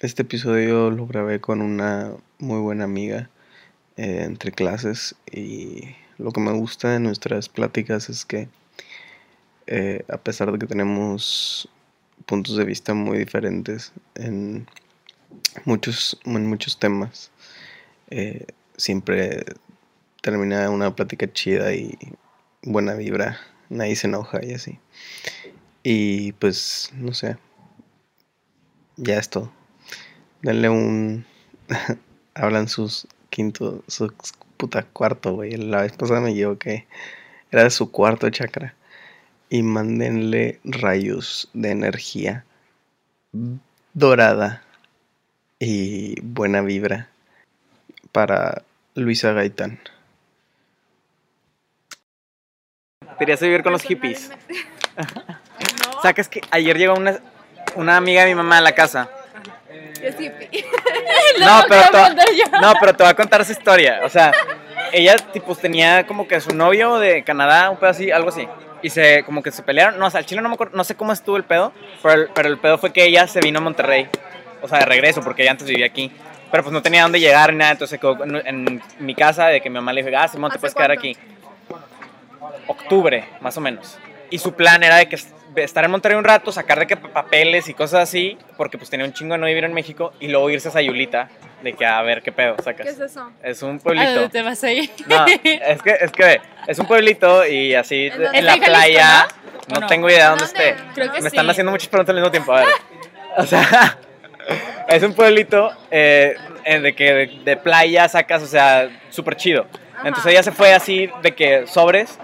Este episodio lo grabé con una muy buena amiga eh, entre clases y lo que me gusta de nuestras pláticas es que eh, a pesar de que tenemos puntos de vista muy diferentes en muchos, en muchos temas, eh, siempre termina una plática chida y buena vibra, nadie se enoja y así. Y pues, no sé, ya es todo. Denle un... Hablan sus quinto, su puta cuarto, güey. La vez pasada me que Era de su cuarto chakra. Y mándenle rayos de energía dorada y buena vibra para Luisa Gaitán. Querías vivir con los hippies. O sea, que es que ayer llegó una, una amiga de mi mamá a la casa. Es hippie. No, pero te, no, pero te voy a contar esa historia. O sea, ella tipo tenía como que su novio de Canadá, un pedo así, algo así. Y se como que se pelearon. No, o sea, el chile no me acuerdo, no sé cómo estuvo el pedo, pero el, pero el pedo fue que ella se vino a Monterrey. O sea, de regreso, porque ella antes vivía aquí. Pero pues no tenía dónde llegar ni nada, entonces quedó en, mi casa de que mi mamá le dijo, ah, Simón, te puedes quedar aquí. Octubre, más o menos. Y su plan era de que estar en Monterrey un rato, sacar de que papeles y cosas así, porque pues tenía un chingo de no vivir en México, y luego irse a Sayulita, de que a ver qué pedo sacas. ¿Qué es eso? Es un pueblito. te vas a ir? No, es que, es que es un pueblito y así en, la playa. ¿no? tengo idea de dónde, esté. Creo que Me están haciendo muchas preguntas al mismo tiempo. A ver. O sea, es un pueblito eh, de que de, playa sacas, o sea, súper chido. Entonces ella se fue así de que sobres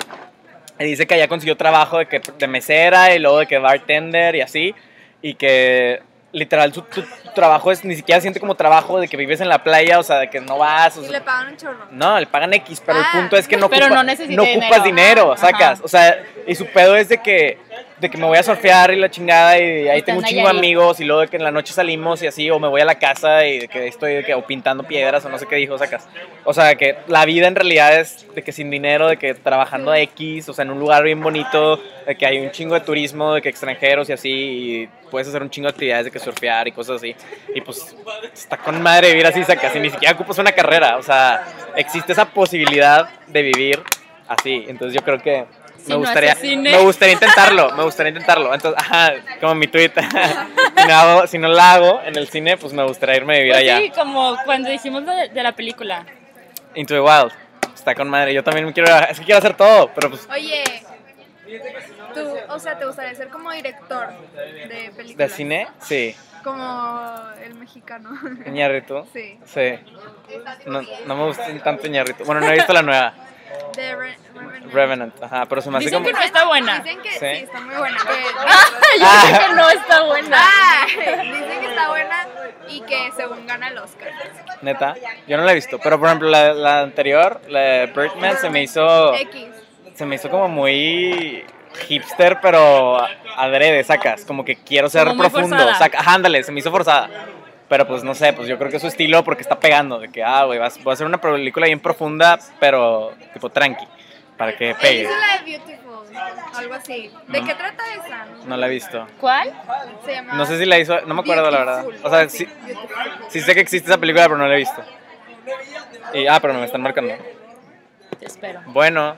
y dice que allá consiguió trabajo de, que, de mesera y luego de que bartender y así. Y que literal su, tu trabajo es ni siquiera siente como trabajo de que vives en la playa, o sea, de que no vas. O y le pagan un chorro. No, le pagan X, pero el Ah. punto es que no, Pero ocupa- no no ocupas dinero. dinero, sacas. O sea, y su pedo es de que, de que me voy a surfear y la chingada y ahí tengo un chingo de amigos y luego de que en la noche salimos y así, o me voy a la casa y de que estoy de que, o pintando piedras o no sé qué dijo, sacas. O sea, que la vida en realidad es de que sin dinero, de que trabajando a X, o sea, en un lugar bien bonito, de que hay un chingo de turismo, de que extranjeros y así, y puedes hacer un chingo de actividades de que surfear y cosas así. Y pues está con madre vivir así, sacas, y ni siquiera ocupas una carrera, o sea, existe esa posibilidad de vivir así. Entonces yo creo que me gustaría, haces cine. me gustaría intentarlo, me gustaría intentarlo. Entonces, ajá, como mi tweet, si, no hago- si no la hago en el cine, pues me gustaría irme a vivir Pues allá. sí, como cuando dijimos de, de la película. Into the Wild. Está con madre. Yo también me quiero, es que quiero hacer todo, pero pues Oye, tú, o sea, ¿te gustaría ser como director de de películas? cine, sí. Como el mexicano. Ñarrito. Sí. Sí. No, no me gusta tanto Ñarrito. Bueno, no he visto la nueva. De Re- Revenant. Revenant. Ajá, pero se me hace Dicen como. que no está buena. Dicen que Sí. sí, está muy buena. Que- Yo dije que no está buena. Ah, dicen que está buena y que según gana el Oscar. Neta. Yo no la he visto. Pero por ejemplo, la, la anterior, la de Birdman, se me hizo. X. Se me hizo como muy hipster, pero adrede, sacas. Como que quiero ser Como profundo. Saca, ándale, se me hizo forzada. Pero pues no sé, pues yo creo que es su estilo porque está pegando. De que, ah, güey, vas- voy a hacer una película bien profunda, pero tipo tranqui. Para que pegue. hizo la de Beautiful, algo así. ¿De qué trata esa? No la he visto. ¿Cuál? Se llama No sé si la hizo, no me acuerdo la verdad. O sea, sí, sí sé que existe esa película, pero no la he visto. Y, ah, pero me están marcando. Te espero. Bueno.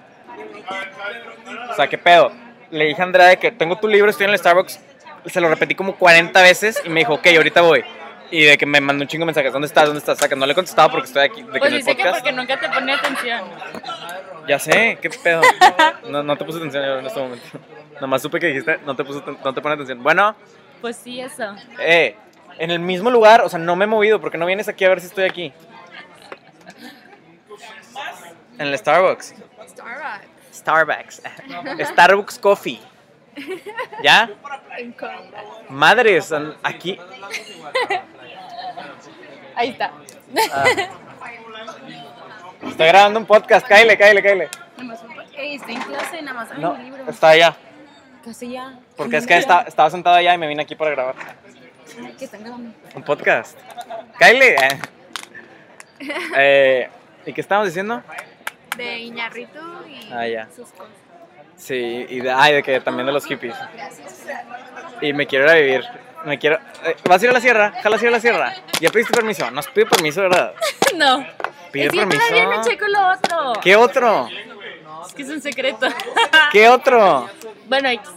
O sea, ¿qué pedo? Le dije a Andrea de que tengo tu libro, estoy en el Starbucks. Se lo repetí como 40 veces y me dijo, ok, ahorita voy. Y de que me mandó un chingo de mensajes, ¿dónde estás? ¿Dónde estás? Saca, no le he contestado porque estoy aquí, de que Pues en el dice que podcast. porque nunca te pone atención. Ya sé, ¿qué pedo? No, no te puse atención yo en este momento. Nomás supe que dijiste, no te, puse, no te pone atención. Bueno, Pues sí, eso. eh, en el mismo lugar, o sea, no me he movido, porque no vienes aquí a ver si estoy aquí? En el Starbucks. Starbucks. Starbucks. Starbucks Coffee. ¿Ya? Madres, aquí. Ahí está. Ah. Estoy grabando un podcast, cáile, cáile, cáile. Nomás un- Ey, estoy en clase, nada más. Ay, No, mi libro. está allá. Casi ya. Porque es que está- estaba sentado allá y me vine aquí para grabar. Que están grabando. Un podcast. Cáile. Eh. Eh, ¿Y qué estábamos diciendo? De Iñarritu y Ah, ya. sus cosas. Sí, y de, ay, de que también de los hippies. Y me quiero ir a vivir Me quiero. eh, ¿Vas a ir a la sierra? ¿Jalas ir a la sierra? ¿Ya pediste permiso? No has pedido permiso, ¿verdad? No. Pide es que permiso. todavía no checo lo otro. ¿Qué otro? Es que es un secreto. ¿Qué otro? bueno, X.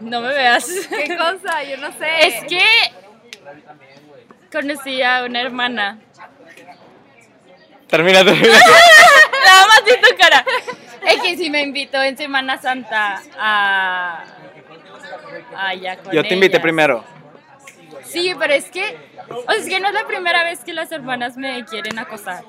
no me veas. ¿Qué cosa? Yo no sé. Es que conocí a una hermana. Termina, termina. Nada más vi tu cara. Es que sí me invitó en Semana Santa a. Allá con Yo te invité ellas. primero. Sí, pero es que. O sea, es que no es la primera vez que las hermanas me quieren acosar.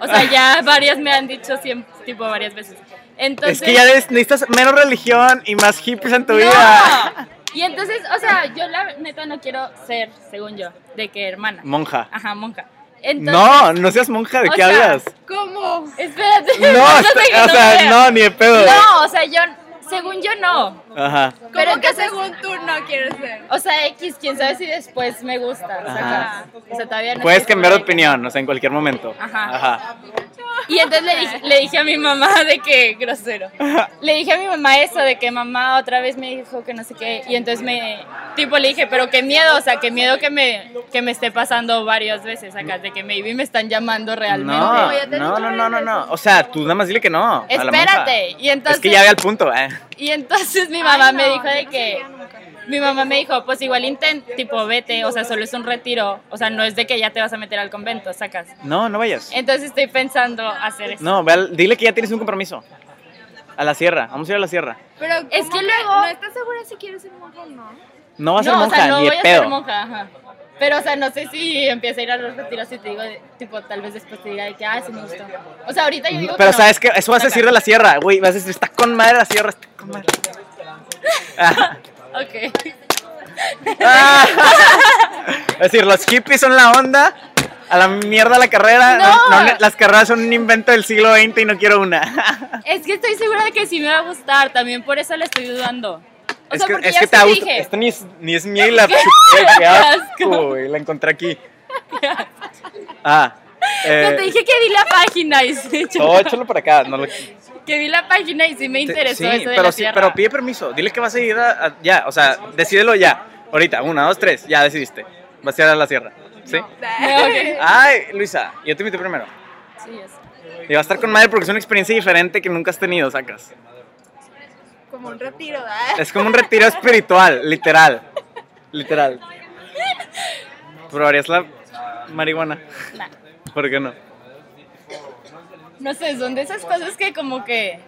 O sea, ya varias me han dicho siempre, tipo varias veces. Entonces, Es que ya necesitas menos religión y más hippies en tu vida. Y entonces, o sea, yo la neta no quiero ser, según yo, de que hermana. Monja. Ajá, monja. Entonces, No, no seas monja, ¿de qué sea, hablas? ¿Cómo? Espérate. No, o sea, no, ni de pedo. No, o sea, yo, según yo no. Ajá. ¿Cómo Pero que entonces- según tú no quieres ser? O sea, X, quién sabe si después me gusta. O sea, Ajá. o sea, todavía no Puedes cambiar de opinión, o sea, en cualquier momento. Ajá. Ajá. Y entonces le dije, le dije a mi mamá de que, grosero. Le dije a mi mamá eso, de que mamá otra vez me dijo que no sé qué. Y entonces me, tipo, le dije, pero qué miedo, o sea, qué miedo que me, que me esté pasando varias veces acá, de que maybe me están llamando realmente. No, no, no, no, no. O sea, tú nada más dile que no. a la monja. Espérate. Y entonces, Es que ya ve al punto, eh. y entonces mi mamá Ay, me dijo de no que. Mi mamá me dijo, pues igual intent, tipo, vete, o sea, solo es un retiro, o sea, no es de que ya te vas a meter al convento, sacas. No, no vayas. Entonces estoy pensando hacer eso. No, ve al- dile que ya tienes un compromiso. A la sierra, vamos a ir a la sierra. Pero Es ¿cómo que luego- ¿No estás segura si quieres ser monja o no? No vas a ser no, monja, o sea, no ni voy de a pedo. ser monja, ajá. Pero, o sea, no sé si empieza a ir a los retiros y te digo, de- tipo, tal vez después te diga de que, ah, sí me gustó. O sea, ahorita yo digo Pero que no. sabes que eso vas a decir de la sierra, güey. Vas a decir, está con madre la sierra, está con madre. Ah. Ok. Ah. Es decir, los hippies son la onda. A la mierda la carrera. No. las carreras son un invento del siglo XX y no quiero una. Es que estoy segura de que sí me va a gustar, también por eso le estoy dudando. O es sea, que, porque es que te sí va a gustar. dije. Esto ni es, ni es mía y la. Qué asco. güey. La encontré aquí. Ah. Pero te Eh, dije que vi la página y sí, todo échalo por acá. No lo, que vi la página y sí me interesó sí, eso de pero la sí, pero pide permiso. Dile que vas a ir a, a- ya, o sea, decídelo ya. Ahorita, una, dos, tres, ya decidiste. Vas a ir a la sierra. ¿Sí? Ok. Ay, Luisa, yo te invité primero. Sí, ya sé. Y va a estar con madre porque es una experiencia diferente que nunca has tenido, sacas. Como un retiro, ¿verdad? Es como un retiro espiritual, literal. Literal. ¿Probarías la marihuana? Nah. ¿Por qué no? No sé, son de esas cosas que como que...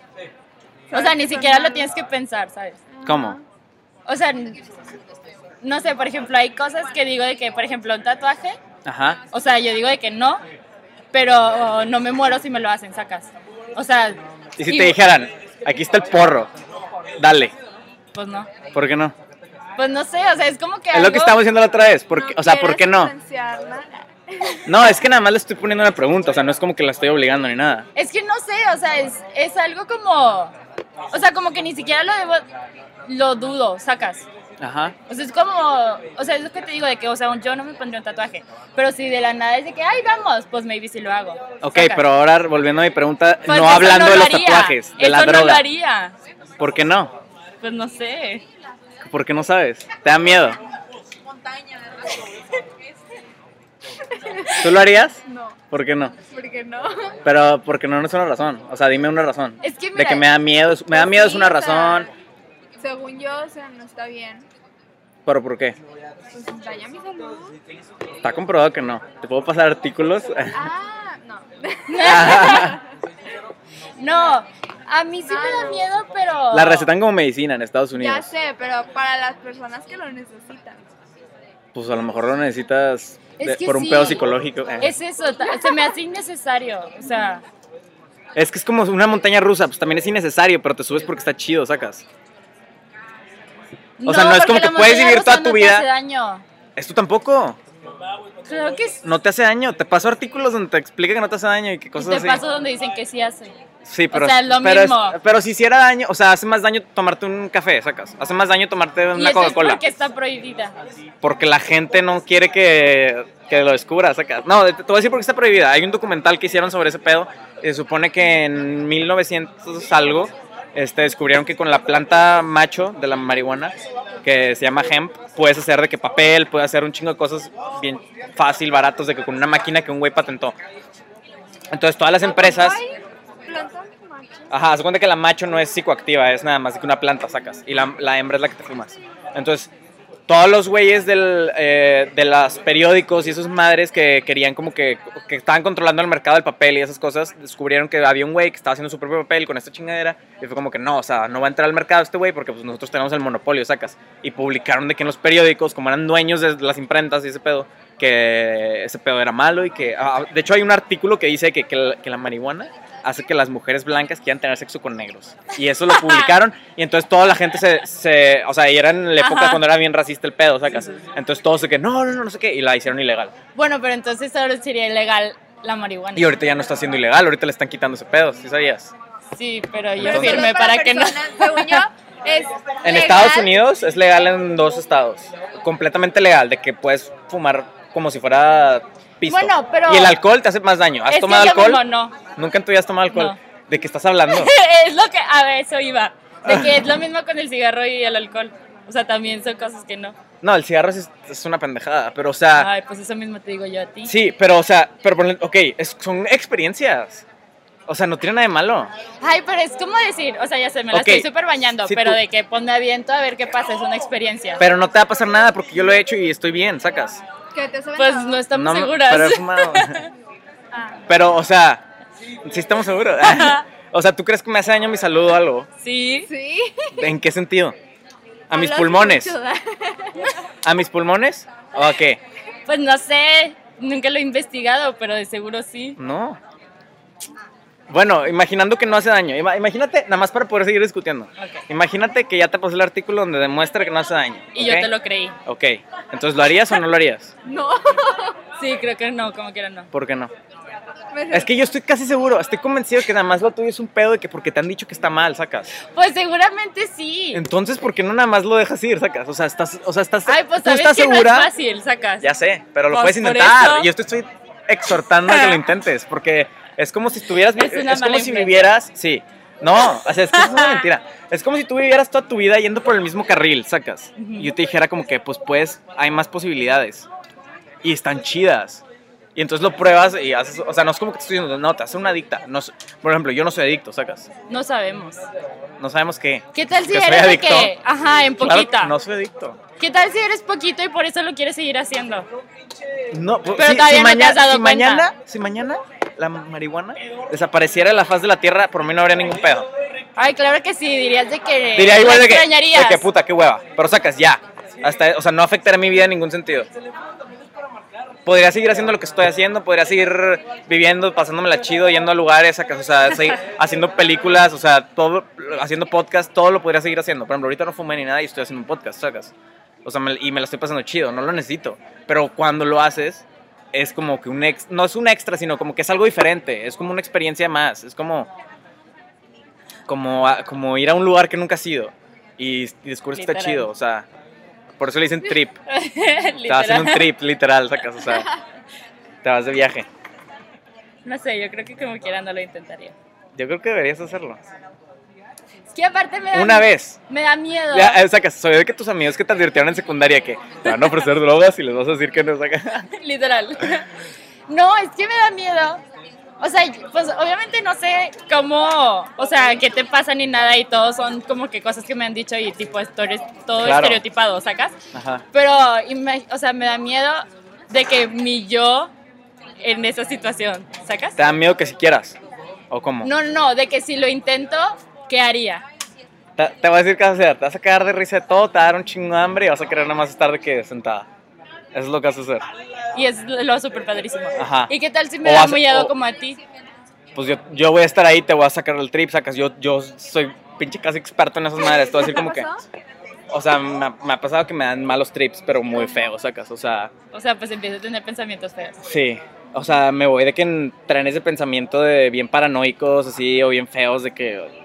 O sea, ni siquiera lo tienes que pensar, ¿sabes? ¿Cómo? O sea, no sé, por ejemplo, hay cosas que digo de que, por ejemplo, un tatuaje, Ajá. o sea, yo digo de que no, pero no me muero si me lo hacen, sacas. O sea, Y si te dijeran, aquí está el porro, dale, Pues no. ¿por qué no? Pues no sé, o sea, es como que Es lo que estábamos diciendo la otra vez, ¿por qué- o sea, ¿por qué no? No, es que nada más le estoy poniendo una pregunta, o sea, no es como que la estoy obligando ni nada. Es que no sé, o sea, es, es algo como... O sea, como que ni siquiera lo debo... Lo dudo, sacas. Ajá. O sea, es como... O sea, es lo que te digo de que, o sea, yo no me pondría un tatuaje. Pero si de la nada es de que, ay, vamos, pues maybe sí lo hago. Ok, sacas. pero ahora volviendo a mi pregunta, Pues no hablando no de lo los haría. tatuajes, de eso la no lo droga. haría. ¿Por qué no? Pues no sé. ¿Por qué no sabes? ¿Te da miedo? ¿Tú lo harías? No, ¿Por qué no? ¿por qué no? Pero porque no, no es una razón. O sea, dime una razón. Es que de que me da miedo, es- me da miedo es una o sea, razón. Según yo, o sea, no está bien. ¿Pero por qué? Pues daña mi salud. Está comprobado que no. ¿Te puedo pasar artículos? Ah, no. No, a mí sí me da miedo, pero... La recetan como medicina en Estados ya Unidos. sé, pero para las personas que lo necesitan. Pues a lo mejor lo necesitas Es que por un sí. pedo psicológico. Eh. Es eso, se me hace innecesario. O sea, Es que es como una montaña rusa, pues también es innecesario, pero te subes porque está chido, sacas. O sea, no es como que puedes vivir toda tu no te vida- hace daño. Esto tampoco. Que sí. No te hace daño. Te paso artículos donde te explica que no te hace daño y que Y cosas te así. paso donde dicen que sí hace. Sí, pero, sea, es lo pero, mismo. pero si hiciera daño, o sea, hace más daño tomarte un café, sacas. Hace más daño tomarte una eso es Coca-Cola. porque está prohibida. Porque la gente no quiere que, que lo descubra, sacas. No, te, te voy a decir por qué está prohibida. Hay un documental que hicieron sobre ese pedo. Se supone que en 1900 algo este, descubrieron que con la planta macho de la marihuana, que se llama hemp, puedes hacer de que papel, puedes hacer un chingo de cosas bien fácil, baratos, de que con una máquina que un güey patentó. Entonces todas las empresas... Ajá, se cuenta que la macho no es psicoactiva, es nada más que una planta sacas. Y la, la hembra es la que te fumas. Entonces, todos los güeyes del, eh, de los periódicos y esos madres que querían como que, que estaban controlando el mercado del papel y esas cosas, descubrieron que había un güey que estaba haciendo su propio papel con esta chingadera. Y fue como que no, o sea, no va a entrar al mercado este güey porque pues nosotros tenemos el monopolio, sacas. Y publicaron de que en los periódicos, como eran dueños de las imprentas y ese pedo, que ese pedo era malo y que... ah, de hecho hay un artículo que dice que, que la- que la marihuana hace que las mujeres blancas quieran tener sexo con negros. Y eso lo publicaron y entonces toda la gente se... se o sea, y era en la época Ajá. cuando era bien racista el pedo, sacas. Entonces todos de que no, no, no, no sé qué, y la hicieron ilegal. Bueno, pero entonces ahora sería ilegal la marihuana. Y ahorita ya no está siendo ilegal, ahorita le están quitando ese pedo, ¿sí sabías? Sí, pero yo Entonces- firmé solo para que no. yo, es En legal. Estados Unidos es legal en dos estados, completamente legal, de que puedes fumar como si fuera pisto. Bueno, pero- Y el alcohol te hace más daño. ¿Has Es que tomado lo alcohol? mismo, no. Nunca en tu vida has tomado alcohol. No. ¿De qué estás hablando? es lo que, a ver, eso iba. De que es lo mismo con el cigarro y el alcohol. O sea, también son cosas que no. No, el cigarro es, es una pendejada, pero o sea, Ay, pues eso mismo te digo yo a ti. sí, pero o sea, pero ok, es- son experiencias. O sea, no tiene nada de malo. Ay, pero es como decir, o sea, ya sé, me la Ok, estoy súper bañando, si pero tú- de que ponme a viento a ver qué pasa, es una experiencia. Pero no te va a pasar nada porque yo lo he hecho y estoy bien, sacas. Que te has pues no estamos No, seguras. Pero he fumado. Ah. Pero, o sea, sí estamos seguros. o sea, ¿tú crees que me hace daño mi salud o algo? sí. Sí. ¿En qué sentido? ¿A mis pulmones? ¿A mis pulmones? ¿O a qué? Pues no sé, nunca lo he investigado, pero de seguro sí. No. Bueno, imaginando que no hace daño. Ima- Imagínate, nada más para poder seguir discutiendo. Imagínate que ya te pasé el artículo donde demuestra que no hace daño. Y yo te lo creí. Ok. Entonces, ¿lo harías o no lo harías? No. Sí, creo que no, como quiera no. ¿Por qué no? Es que yo estoy casi seguro, estoy convencido que nada más lo tuyo es un pedo de que porque te han dicho que está mal, sacas. Pues seguramente sí. Entonces, ¿por qué no nada más lo dejas ir, sacas? O sea, estás, o sea, estás, Ay, pues tú estás que no es fácil, sacas. Ya sé, pero lo Pues, puedes intentar. yo te estoy exhortando a que lo intentes, porque es como si estuvieras, Es es como si influencia. vivieras, sí. No, o sea, es que es una mentira. Es como si tú vivieras toda tu vida yendo por el mismo carril, sacas. Y yo te dijera como que, pues, pues, hay más posibilidades. Y están chidas. Y entonces lo pruebas y haces, o sea, no es como que te estoy diciendo, no, te haces una adicta. No, por ejemplo, yo no soy adicto, sacas. No sabemos. No sabemos qué. ¿Qué tal si Que eres adicto. que, ajá, en Claro, poquita? no soy adicto. ¿Qué tal si eres poquito y por eso lo quieres seguir haciendo? No, pues, Pero si, todavía si no te has dado si cuenta. mañana, si mañana la marihuana desapareciera de la faz de la tierra, por mí no habría ningún pedo. Ay, claro que sí, dirías de que Diría igual de que, de que puta, qué hueva. Pero sacas ya. Hasta, o sea, no afectaría mi vida en ningún sentido. Podría seguir haciendo lo que estoy haciendo, podría seguir viviendo, pasándomela chido, yendo a lugares, sacas, o sea, seguir haciendo películas, o sea, todo, haciendo podcast, todo lo podría seguir haciendo. Por ejemplo, ahorita no fumé ni nada y estoy haciendo un podcast, sacas. O sea, me- y me la estoy pasando chido, no lo necesito. Pero cuando lo haces, es como que un ex, no es un extra, sino como que es algo diferente, es como una experiencia más, es como, como, a- como ir a un lugar que nunca has ido y, y descubres que está chido, o sea, por eso le dicen trip. Te vas haciendo un trip, literal, sacas, o sea, te vas de viaje. No sé, yo creo que como quiera no lo intentaría. Yo creo que deberías hacerlo. Es que aparte me da Una vez. Me da miedo. Ya, eh, sacas, soy de que tus amigos que te advirtieron en secundaria que te van a ofrecer drogas y les vas a decir que no sacas. Literal. No, es que me da miedo. O sea, pues obviamente no sé cómo, o sea, qué te pasa ni nada y todo son como que cosas que me han dicho y tipo esto eres todo Claro. estereotipado, ¿sacas? Ajá. Pero, o sea, me da miedo de que mi yo en esa situación, ¿sacas? ¿Te da miedo que si quieras? ¿O cómo? No, no, de que si lo intento, ¿qué haría? Te, te voy a decir qué vas a hacer. Te vas a cagar de risa de todo, te va a dar un chingo de hambre y vas a querer nada más estar de que sentada. Eso es lo que vas a hacer. Y es lo súper padrísimo. Ajá. ¿Y qué tal si me O da miedo o- como a ti? Pues yo, yo voy a estar ahí, te voy a sacar el trip, sacas. Yo, yo soy pinche casi experto en esas madres. Te voy a decir como que. O sea, me ha, me ha pasado que me dan malos trips, pero muy feos, sacas. O sea, O sea, pues empiezo a tener pensamientos feos. sí. O sea, me voy de que en trenes de pensamiento de bien paranoicos, así, o bien feos, de que.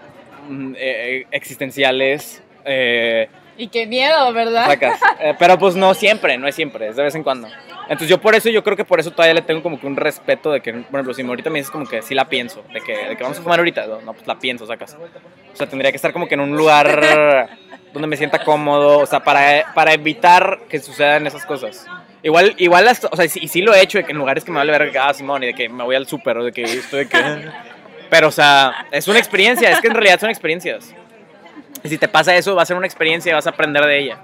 Mm, eh, existenciales. Eh, Y qué miedo, ¿verdad? sacas. Eh, pero pues no siempre, no es siempre, es de vez en cuando. Entonces yo por eso, yo creo que por eso todavía le tengo como que un respeto de que, por ejemplo, si ahorita me dices como que sí la pienso, de que, de que vamos a fumar ahorita, no, no, pues la pienso, sacas. O sea, tendría que estar como que en un lugar donde me sienta cómodo, o sea, para, para evitar que sucedan esas cosas. Igual, igual, hasta- o sea, y sí, sí lo he hecho, de que en lugares que me vale ver, ah, Simón, y de que me voy al súper, o de que estoy de que... Pero, o sea, es una experiencia, es que en realidad son experiencias. Y si te pasa eso, va a ser una experiencia y vas a aprender de ella.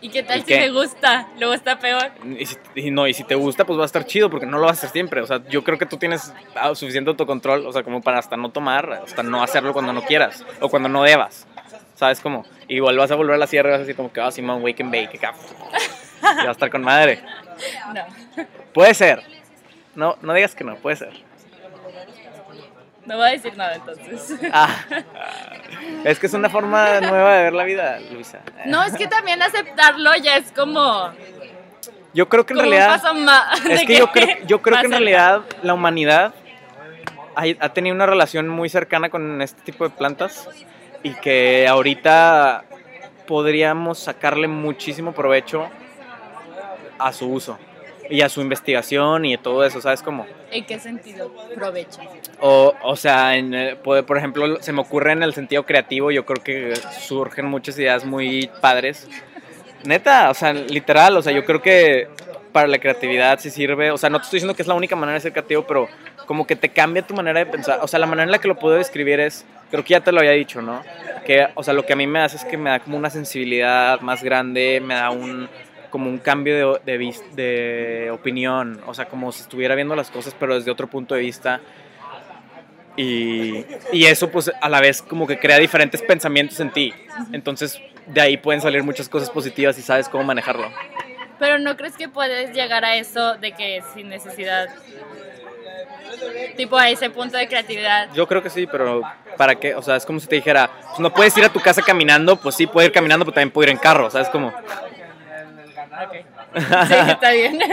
¿Y qué tal ¿Y si qué? me gusta? Luego está peor. Y, si, y no, y si te gusta, pues va a estar chido, porque no lo vas a hacer siempre. O sea, yo creo que tú tienes ah, suficiente autocontrol, o sea, como para hasta no tomar, hasta no hacerlo cuando no quieras, o cuando no debas. ¿Sabes cómo? Igual vas a volver a la sierra y vas a decir como que, ah, Simón, wake and bake, acá. Y va a estar con madre. No. Puede ser. No, no digas que no, puede ser. No voy a decir nada entonces. Ah, es que es una forma nueva de ver la vida, Luisa. No, es que también aceptarlo ya es como, Yo creo que en realidad... Es de que yo creo, yo creo que en realidad la humanidad ha, ha tenido una relación muy cercana con este tipo de plantas y que ahorita podríamos sacarle muchísimo provecho a su uso y a su investigación y todo eso, ¿sabes cómo? ¿En qué sentido? Provecho. O, o sea, en, eh, por ejemplo, se me ocurre en el sentido creativo, yo creo que surgen muchas ideas muy padres. Neta, o sea, literal, o sea, yo creo que para la creatividad sí sirve, o sea, no te estoy diciendo que es la única manera de ser creativo, pero como que te cambia tu manera de pensar, o sea, la manera en la que lo puedo describir es, creo que ya te lo había dicho, ¿no? Que, o sea, lo que a mí me hace es que me da como una sensibilidad más grande, me da un, como un cambio de, de, de opinión, o sea, como si estuviera viendo las cosas, pero desde otro punto de vista. Y, y eso pues a la vez como que crea diferentes pensamientos en ti. Entonces de ahí pueden salir muchas cosas positivas y sabes cómo manejarlo. Pero ¿no crees que puedes llegar a eso de que sin necesidad, tipo a ese punto de creatividad? Yo creo que sí, pero ¿para qué? O sea, es como si te dijera, pues no puedes ir a tu casa caminando, pues sí, puedo ir caminando, pero también puedo ir en carro, ¿sabes? Como... Sí, está bien.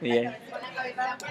Bien.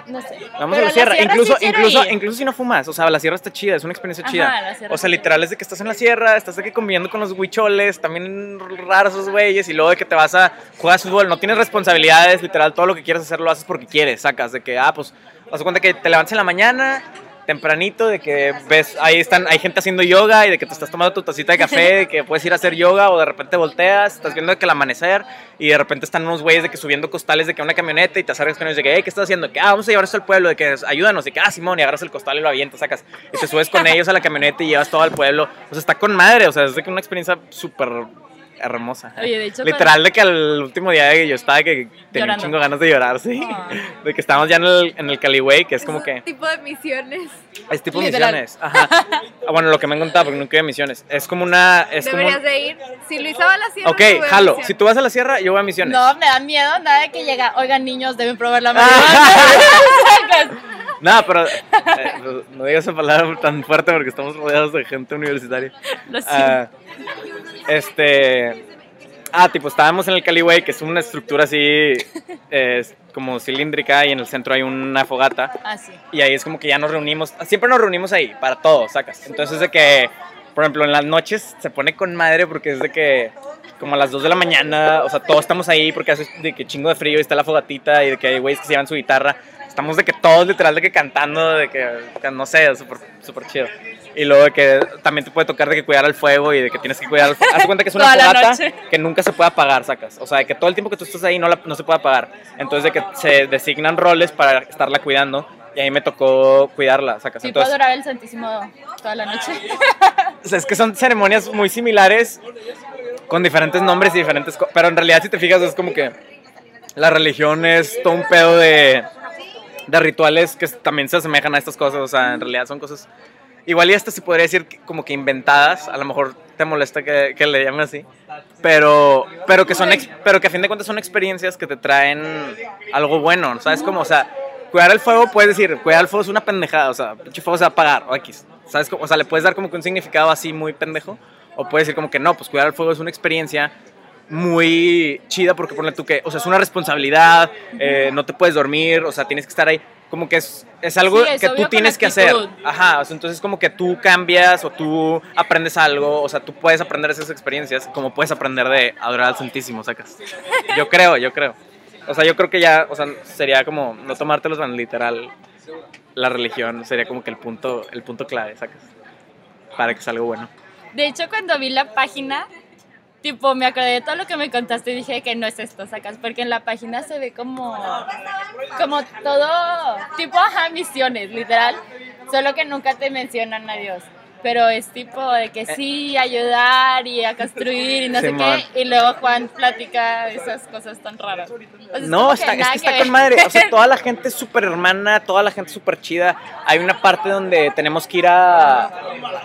No sé. Vamos Pero a la sierra, incluso, incluso, ir. incluso si no fumas, o sea, la sierra está chida, es una experiencia Ajá, chida. O sea, literal es de que estás en la sierra, estás de que conviviendo con los huicholes, también raros esos güeyes, y luego de que te vas a jugar fútbol, no tienes responsabilidades, literal, todo lo que quieres hacer lo haces porque quieres, sacas, de que, ah, pues, haz de cuenta que te levantas en la mañana, tempranito, de que ves, ahí están, hay gente haciendo yoga y de que te estás tomando tu tacita de café, de que puedes ir a hacer yoga o de repente volteas, estás viendo de que el amanecer y de repente están unos güeyes de que subiendo costales de que una camioneta y te acercas con ellos de que, hey, ¿qué estás haciendo? De que, ah, vamos a llevar esto al pueblo, de que ayúdanos, y que, ah, Simón, y agarras el costal y lo avientas, sacas, y te subes con ellos a la camioneta y llevas todo al pueblo, o sea, está con madre, o sea, es de que una experiencia súper hermosa. Oye, de hecho, Literal de que al último día de que yo estaba que tenía Llorando. un chingo de ganas de llorar, sí. De que estábamos ya en el, en el Caliway, que es como que... tipo de misiones. Es tipo Literal. misiones. Ajá. Ah, Bueno, lo que me han contado, porque nunca he ido a misiones. Es como una. Es como. Deberías de ir. Si Luisa va a la sierra, Ok, a jalo. Si tú vas a la sierra, yo voy a misiones. No, me da miedo nada de que llega. Oigan, niños, deben probar la Ah. marihuana. No, pero. eh, no- digas esa palabra tan fuerte porque estamos rodeados de gente universitaria. Lo siento. Ah, este. Ah, tipo, estábamos en el Caliway, que es una estructura así. eh, como cilíndrica, y en el centro hay una fogata. Ah, sí. Y ahí es como que ya nos reunimos, siempre nos reunimos ahí, para todo, sacas. Entonces es de que, por ejemplo, en las noches se pone con madre porque es de que como a las 2 de la mañana, o sea, todos estamos ahí porque hace de que chingo de frío y está la fogatita y de que hay güeyes que se llevan su guitarra. Estamos de que todos literal de que cantando, de que, no sé, súper súper chido. Y luego de que también te puede tocar de que cuidar el fuego y de que tienes que cuidar el fuego. Haz cuenta que es una fogata que nunca se puede apagar, sacas. O sea, de que todo el tiempo que tú estás ahí no, la- no se puede apagar. Entonces de que se designan roles para estarla cuidando y ahí me tocó cuidarla, sacas. Sí, puedo adorar el Santísimo toda la noche. o sea, es que son ceremonias muy similares con diferentes nombres y diferentes co- pero en realidad si te fijas es como que la religión es todo un pedo de de rituales que también se asemejan a estas cosas, o sea, en realidad son cosas igual y hasta se podría decir como que inventadas, a lo mejor te molesta que, que le llame así, pero pero que son pero que a fin de cuentas son experiencias que te traen algo bueno, ¿sabes cómo? O sea, cuidar el fuego puedes decir, cuidar el fuego es una pendejada, o sea, pinche fuego se va a apagar o X. ¿Sabes? O sea, le puedes dar como que un significado así muy pendejo o puedes decir como que no, pues cuidar el fuego es una experiencia muy chida porque ponle tú que, o sea, es una responsabilidad, eh, no te puedes dormir, o sea, tienes que estar ahí. Como que es, es algo Sí, es que tú tienes que hacer. Ajá, o sea, entonces como que tú cambias o tú aprendes algo, o sea, tú puedes aprender esas experiencias como puedes aprender de adorar al Santísimo, sacas. Yo creo, yo creo. O sea, yo creo que ya, o sea, sería como no tomártelos tan literal la religión, sería como que el punto, el punto clave, sacas. Para que salga bueno. De hecho, cuando vi la página, tipo, me acordé de todo lo que me contaste y dije que no es esto, sacas, porque en la página se ve como, como todo, tipo, ajá, misiones, literal, solo que nunca te mencionan a Dios. Pero es tipo de que sí, ayudar y a construir y no sé qué. Y luego Juan platica esas cosas tan raras. O sea, es No, está, es que está con madre. O sea, toda la gente es súper hermana, toda la gente es súper chida. Hay una parte donde tenemos que ir a.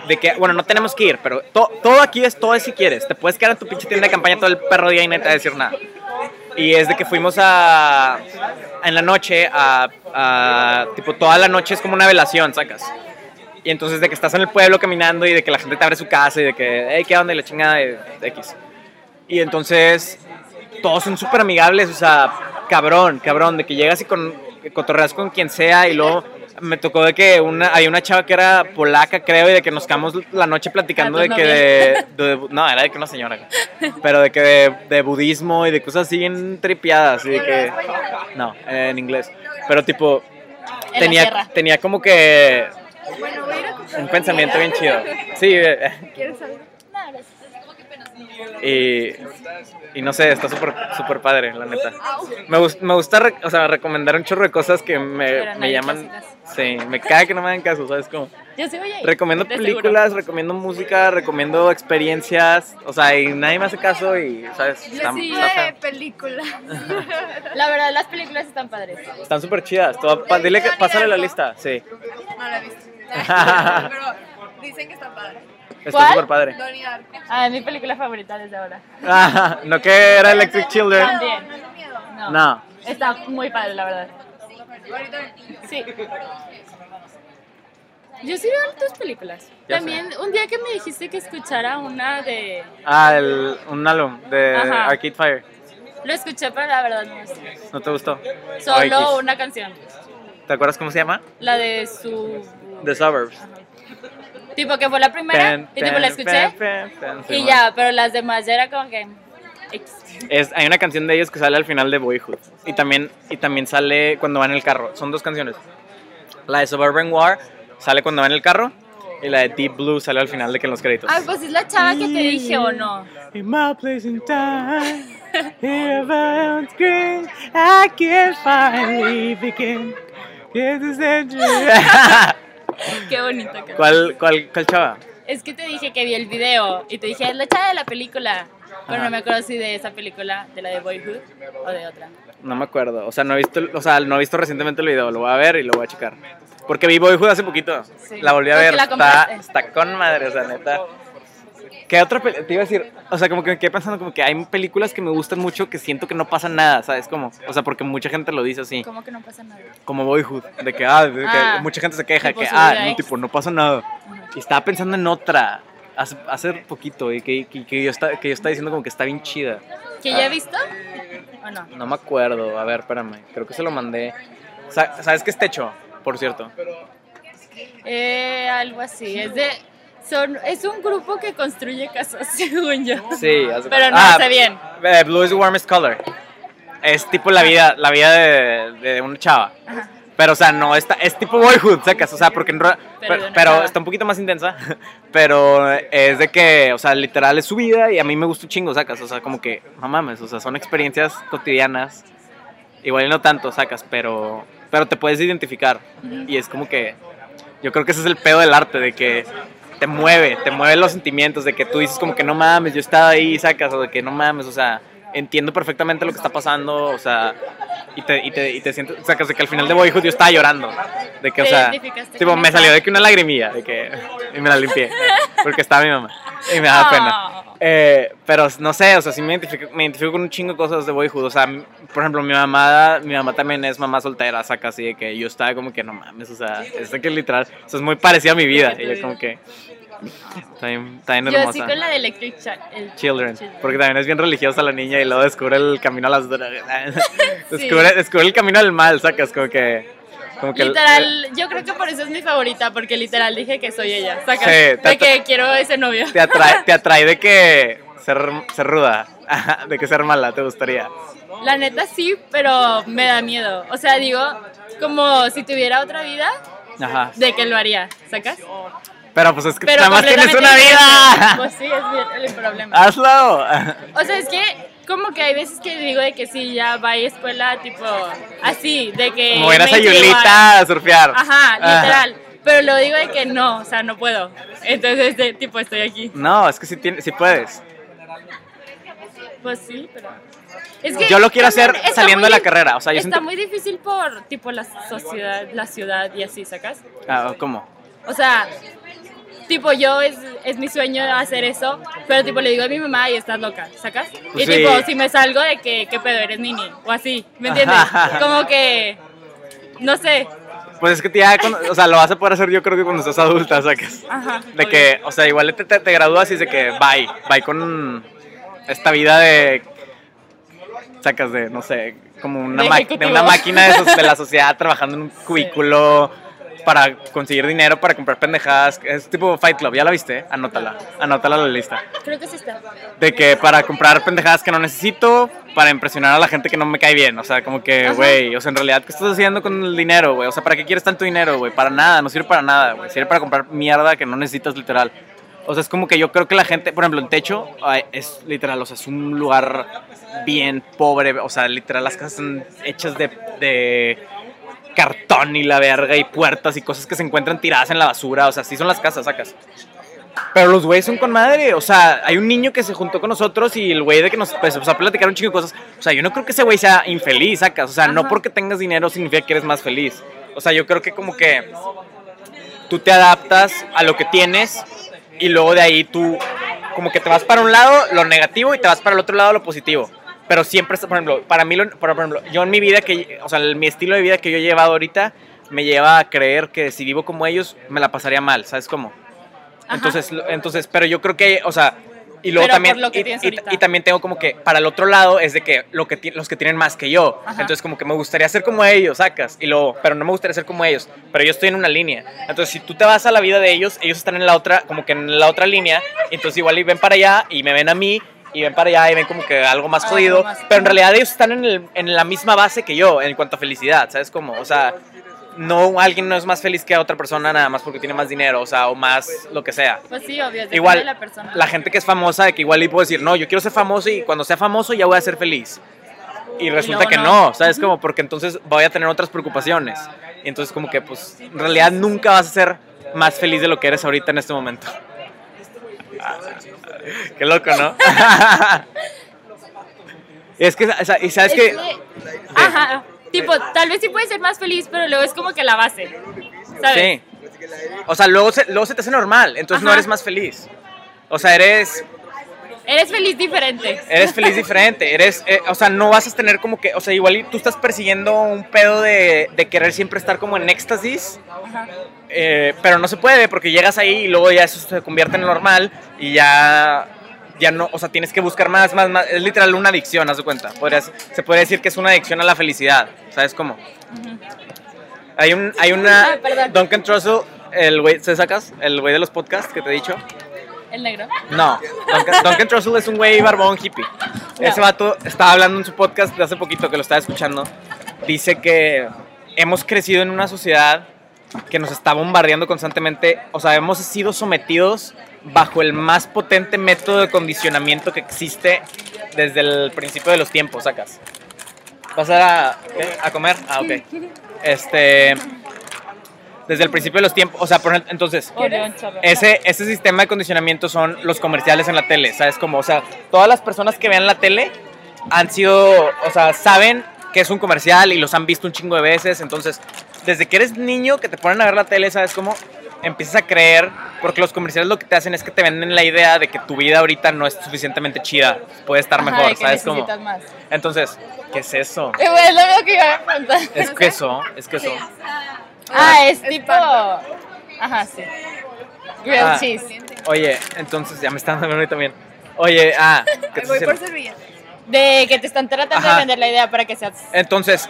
De que, bueno, no tenemos que ir, pero to- todo aquí es todo es si quieres. Te puedes quedar en tu pinche tienda de campaña todo el perro día y no te va a decir nada. Y es de que fuimos a. En la noche, a, a- Tipo, toda la noche es como una velación, sacas. Y entonces de que estás en el pueblo caminando y de que la gente te abre su casa y de que, hey, ¿qué onda? Y la chingada de de X. Y entonces todos son súper amigables, o sea, cabrón, cabrón, de que llegas y con, cotorreas con quien sea y luego me tocó de que una, hay una chava que era polaca, creo, y de que nos quedamos la noche platicando de que de, de- No, era de que una señora, pero de que de, de budismo y de cosas así bien tripiadas, y de que... No, en inglés. Pero tipo, En tenía, tenía como que Bueno, voy a ir a comprar un pensamiento bien chido. Sí, eh, ¿Quieres algo? No, gracias. Y, y no sé, está súper super padre, la neta. Me, me gusta re- o sea, recomendar un chorro de cosas que me, me llaman. Sí, me cae que no me hagan caso, ¿sabes? Como, Yo sí voy a ir. recomiendo seguro. películas, recomiendo música, recomiendo experiencias, o sea, y nadie me hace caso y, ¿sabes? Yo Están sí de películas. La verdad, las películas están padres. Están súper chidas. dile que pásale la lista, sí. No la he visto. Pero dicen que está padre. Está ¿Cuál? súper padre. Donnie Darko. Ah, es mi película favorita desde ahora. Ah, no que era Electric Children. No. No. Está muy padre, la verdad. Sí. Yo sí veo tus películas. Ya También un día que me dijiste que escuchara una de... Ah, el, un álbum de Ajá. Arcade Fire. Lo escuché, pero la verdad no sé. ¿No te gustó? Solo una canción. ¿Te acuerdas cómo se llama? La de su... The Suburbs. Tipo que fue la primera Pen, y tipo pen, la escuché pen, pen, pen, y sí, ya, pero las demás ya era como que... Es, hay una canción de ellos que sale al final de Boyhood. Y también, y también sale cuando va en el carro. Son dos canciones. La de Suburban War sale cuando va en el carro. Y la de Deep Blue sale al final de que en los créditos. Ah, pues es la chava que te dije o no. In my place in time, here by on screen, I can finally begin. A dream. Qué bonito ¿Cuál, cuál, ¿Cuál chava? Es que te dije que vi el video y te dije, es la chava de la película. Pero no me acuerdo si de esa película, de la de Boyhood o de otra. No me acuerdo. O sea, no he visto, o sea, no he visto recientemente el video. Lo voy a ver y lo voy a checar. Porque vi Boyhood hace poquito. Sí. La volví a Porque ver. la Está, está con madre, o sea, neta. ¿Qué otra peli- Te iba a decir, o sea, como que me quedé pensando como que hay películas que me gustan mucho que siento que no pasa nada, ¿sabes? Como, o sea, porque mucha gente lo dice así, ¿Cómo que no pasa nada? como Boyhood, de que, ah, de que Ah, mucha gente se queja, que, ah, no, tipo, no pasa nada. Y estaba pensando en otra, hace, hace poquito, y que, que, que yo está, que yo estaba diciendo como que está bien chida. ¿Que ya he visto? ¿O no? No me acuerdo, a ver, espérame, creo que se lo mandé. Sa- ¿Sabes qué es Techo, por cierto? Eh, algo así. Es de. Son, es un grupo que construye casas, según yo. Sí, hace- Pero no Ah, sé bien. Eh, Blue is the warmest color. Es tipo la vida, la vida de, de una chava. Pero, o sea, no, está, es tipo boyhood, sacas, o sea, porque en ro- Pero pero, pero está. un poquito más intensa, pero es de que, o sea, literal es su vida y a mí me gusta un chingo, sacas, o sea, como que, no mames, o sea, son experiencias cotidianas, igual y no tanto, sacas, pero, pero te puedes identificar. Y es como que, yo creo que ese es el pedo del arte, de que te mueve, te mueve los sentimientos, de que tú dices como que no mames, yo estaba ahí, sacas, o de que no mames, o sea, entiendo perfectamente lo que está pasando, o sea, y te, y te, y te sientes, sacas, de que al final de Boyhood yo estaba llorando, de que, o ¿Te sea, tipo, me salió de que una lagrimilla, de que, y me la limpié, porque estaba mi mamá, y me daba pena. Eh, pero no sé, o sea, sí me identifico, me identifico con un chingo de cosas de Boyhood. O sea, por ejemplo, mi mamá, mi mamá también es mamá soltera, saca así de que yo estaba como que no mames, o sea, es de que literal, o sea, es muy parecida a mi vida. Y yo como que está bien Yo hermosa. sí con la de Electric Cha- el- Children, porque también es bien religiosa la niña y luego descubre el camino a las drogas. descubre, descubre el camino al mal, sacas como que como que el- Literal, yo creo que por eso es mi favorita, porque literal dije que soy ella. Saca, Sí, de que quiero ese novio. te atrae, te atrae de que ser, ser ruda. De que ser mala, ¿te gustaría? La neta sí, pero me da miedo. O sea, digo, como si tuviera otra vida, Ajá. de que lo haría, ¿sacas? Pero pues es que Pero nada más tienes una vida. Pues sí, es el problema. Hazlo. O sea, es que como que hay veces que digo de que sí, ya va a escuela, tipo, así, de que... Como irás a. Yulita a surfear. Ajá, literal. Pero lo digo de que no, o sea, no puedo. Entonces, de, tipo, estoy aquí. No, es que sí, tienes, sí puedes. Pues sí, pero... Es que Yo lo quiero hacer saliendo de la carrera, o sea, yo está siento- muy difícil por, tipo, la sociedad, la ciudad y así, ¿sacas? Ah, ¿Cómo? O sea, tipo, yo es, es mi sueño hacer eso, pero tipo, le digo a mi mamá y estás loca, ¿sacas? Pues y sí. tipo, si me salgo de que, ¿qué pedo? Eres nini, o así, ¿me entiendes? Como que, no sé, Pues es que ya, cuando- o sea, lo vas a poder hacer yo creo que cuando estás adulta, sacas. ajá. De que, o sea, igual te, te, te gradúas y de que bye, bye con esta vida de, sacas de, no sé, como una, De una máquina de, so- de la sociedad trabajando en un cubículo para conseguir dinero para comprar pendejadas. Es tipo Fight Club, ¿ya la viste? Anótala, anótala a la lista. Creo que sí está. De que para comprar pendejadas que no necesito, para impresionar a la gente que no me cae bien. O sea, como que, güey, o sea, en realidad, ¿qué estás haciendo con el dinero, güey? O sea, ¿para qué quieres tanto dinero, güey? Para nada, no sirve para nada, güey. Sirve para comprar mierda que no necesitas literal. O sea, es como que yo creo que la gente, por ejemplo, en techo, es literal, o sea, es un lugar bien pobre. O sea, literal, las casas están hechas de, de cartón y la verga y puertas y cosas que se encuentran tiradas en la basura. O sea, así son las casas, sacas. Pero los güeyes son con madre. O sea, hay un niño que se juntó con nosotros y el güey de que nos pues, empezó a platicar un chingo de cosas. O sea, yo no creo que ese güey sea infeliz, sacas. O sea, no porque tengas dinero significa que eres más feliz. O sea, yo creo que como que tú te adaptas a lo que tienes y luego de ahí tú como que te vas para un lado lo negativo y te vas para el otro lado lo positivo. Pero siempre, está- por ejemplo, para mí, por ejemplo, yo en mi vida, que, o sea, mi estilo de vida que yo he llevado ahorita me lleva a creer que si vivo como ellos me la pasaría mal, ¿sabes cómo? Ajá. Entonces, entonces, pero yo creo que, o sea, y luego Pero también, y, y- y también tengo como que para el otro lado es de que, lo que los que tienen más que yo, Ajá. entonces como que me gustaría ser como ellos, sacas, y luego, pero no me gustaría ser como ellos, pero yo estoy en una línea, entonces si tú te vas a la vida de ellos, ellos están en la otra, como que en la otra línea, entonces igual y ven para allá y me ven a mí y ven para allá y ven como que algo más jodido, más. pero en realidad ellos están en, el- en la misma base que yo en cuanto a felicidad, ¿sabes cómo? O sea, no alguien no es más feliz que otra persona nada más porque tiene más dinero, o sea, o más lo que sea. Pues sí, obvio, Igual, de la persona. la gente que es famosa, de que igual y puedo decir, no, yo quiero ser famoso y cuando sea famoso ya voy a ser feliz. Y resulta que no. no, ¿sabes? Como porque entonces voy a tener otras preocupaciones. Y entonces como que pues en realidad nunca vas a ser más feliz de lo que eres ahorita en este momento. Qué loco, ¿no? es que, o sea, y sabes Es que... Ajá, tipo, tal vez sí puede ser más feliz, pero luego es como que la base, ¿sabes? Sí. O sea, luego se, luego se te hace normal, entonces no eres más feliz. O sea, eres, Eres feliz diferente. eres feliz diferente, eres, eh, o sea, no vas a tener como que, o sea, igual tú estás persiguiendo un pedo de, de querer siempre estar como en éxtasis, Ajá. eh, pero no se puede porque llegas ahí y luego ya eso se convierte en normal y ya, ya no, o sea, tienes que buscar más, más, más, es literal una adicción, haz de cuenta, Podrías, se puede decir que es una adicción a la felicidad, ¿sabes cómo? Hay, un, hay una, Ah. Duncan Trussell, el güey, ¿se sacas? El güey de los podcasts que te he dicho. El negro. No, Duncan, Trussell es un güey barbón hippie. Ese vato estaba hablando en su podcast de hace poquito que lo estaba escuchando. Dice que hemos crecido en una sociedad que nos está bombardeando constantemente. O sea, hemos sido sometidos bajo el más potente método de condicionamiento que existe desde el principio de los tiempos, sacas. ¿Vas a, a comer? Ah, ok. Este. Desde el principio de los tiempos. O sea, por ejemplo, entonces. Chorro. Ese, ese sistema de condicionamiento son los comerciales en la tele, ¿sabes? Como, o sea, todas las personas que vean la tele han sido, o sea, saben que es un comercial y los han visto un chingo de veces, entonces, desde que eres niño que te ponen a ver la tele, ¿sabes cómo? Empiezas a creer, porque los comerciales lo que te hacen es que te venden la idea de que tu vida ahorita no es suficientemente chida, puede estar Ajá, mejor, que ¿sabes necesitas más. Entonces, ¿qué es eso? Es lo que iba a preguntar. Es queso, es queso. Ah, es Es tipo... Ajá, sí. Grilled Ah. cheese. Oye, entonces, ya me están dando a mí también. Oye, ah, ¿qué te Voy por servilleta. De que te están tratando Ajá. de vender la idea para que seas... Entonces,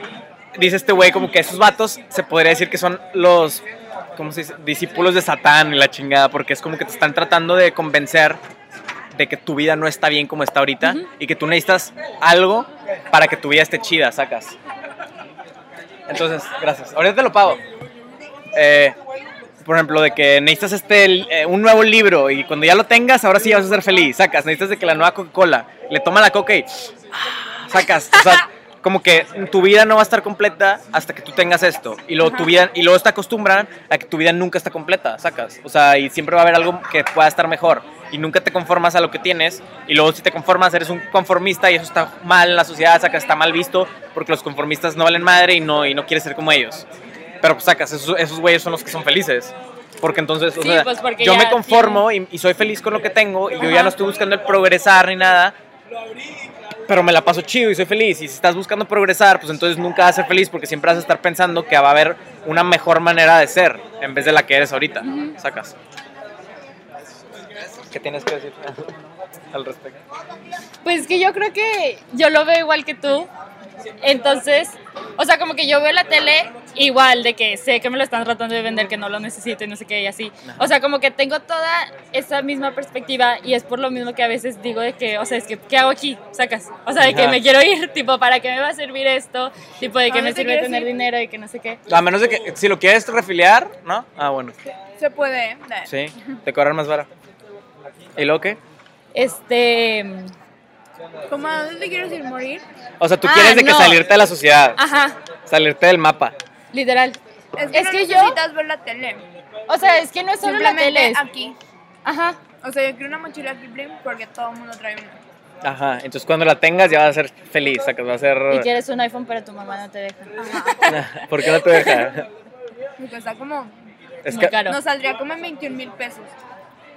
dice este güey como que esos vatos se podría decir que son los, ¿cómo se dice? Discípulos de Satán y la chingada, porque es como que te están tratando de convencer de que tu vida no está bien como está ahorita y que tú necesitas algo para que tu vida esté chida, sacas. Entonces, gracias. Ahorita te lo pago. Eh, por ejemplo, de que necesitas este, eh, un nuevo libro y cuando ya lo tengas, ahora sí vas a ser feliz. Sacas, necesitas de que la nueva Coca-Cola le toma la coca y ah, sacas. O sea, como que tu vida no va a estar completa hasta que tú tengas esto. Y luego, tu vida, y luego te acostumbran a que tu vida nunca está completa, sacas. O sea, y siempre va a haber algo que pueda estar mejor. Y nunca te conformas a lo que tienes. Y luego si te conformas, eres un conformista y eso está mal en la sociedad, sacas, está mal visto porque los conformistas no valen madre y no, y no quieres ser como ellos. Pero pues sacas, esos, esos güeyes son los que son felices. Porque entonces, o Sí, sea, pues, porque yo me conformo y, y soy feliz con lo que tengo y yo ya no estoy buscando el progresar ni nada. Pero me la paso chido y soy feliz. Y si estás buscando progresar, pues entonces nunca vas a ser feliz porque siempre vas a estar pensando que va a haber una mejor manera de ser en vez de la que eres ahorita. Sacas. ¿Qué tienes que decir al respecto? Pues que yo creo que yo lo veo igual que tú. Entonces, o sea, como que yo veo la tele igual de que sé que me lo están tratando de vender, que no lo necesito y no sé qué y así. O sea, como que tengo toda esa misma perspectiva y es por lo mismo que a veces digo de que, o sea, es que, ¿qué hago aquí? Sacas. O sea, de que me quiero ir, tipo, ¿para qué me va a servir esto? Tipo, de ¿A que me sirve tener ir? dinero y que no sé qué. A menos de que si lo quieres refiliar, ¿no? Ah, bueno. Se puede. ¿eh? Sí, te cobran más vara. ¿Y luego qué? Este. ¿Cómo a dónde te quieres ir? ¿Morir? O sea, tú Ah, quieres de que salirte de la sociedad, Ajá, salirte del mapa. Literal. Es que, Es no que yo- necesitas ver la tele. O sea, es que no es solo la tele. es- aquí. Ajá. O sea, yo quiero una mochila Kipling porque todo el mundo trae una. Ajá, entonces cuando la tengas ya vas a ser feliz, sacas, vas a ser... Y quieres un iPhone, pero tu mamá no te deja. ¿Por qué no te deja? Y cuesta como. Es que, caro. Nos saldría como en 21 mil pesos.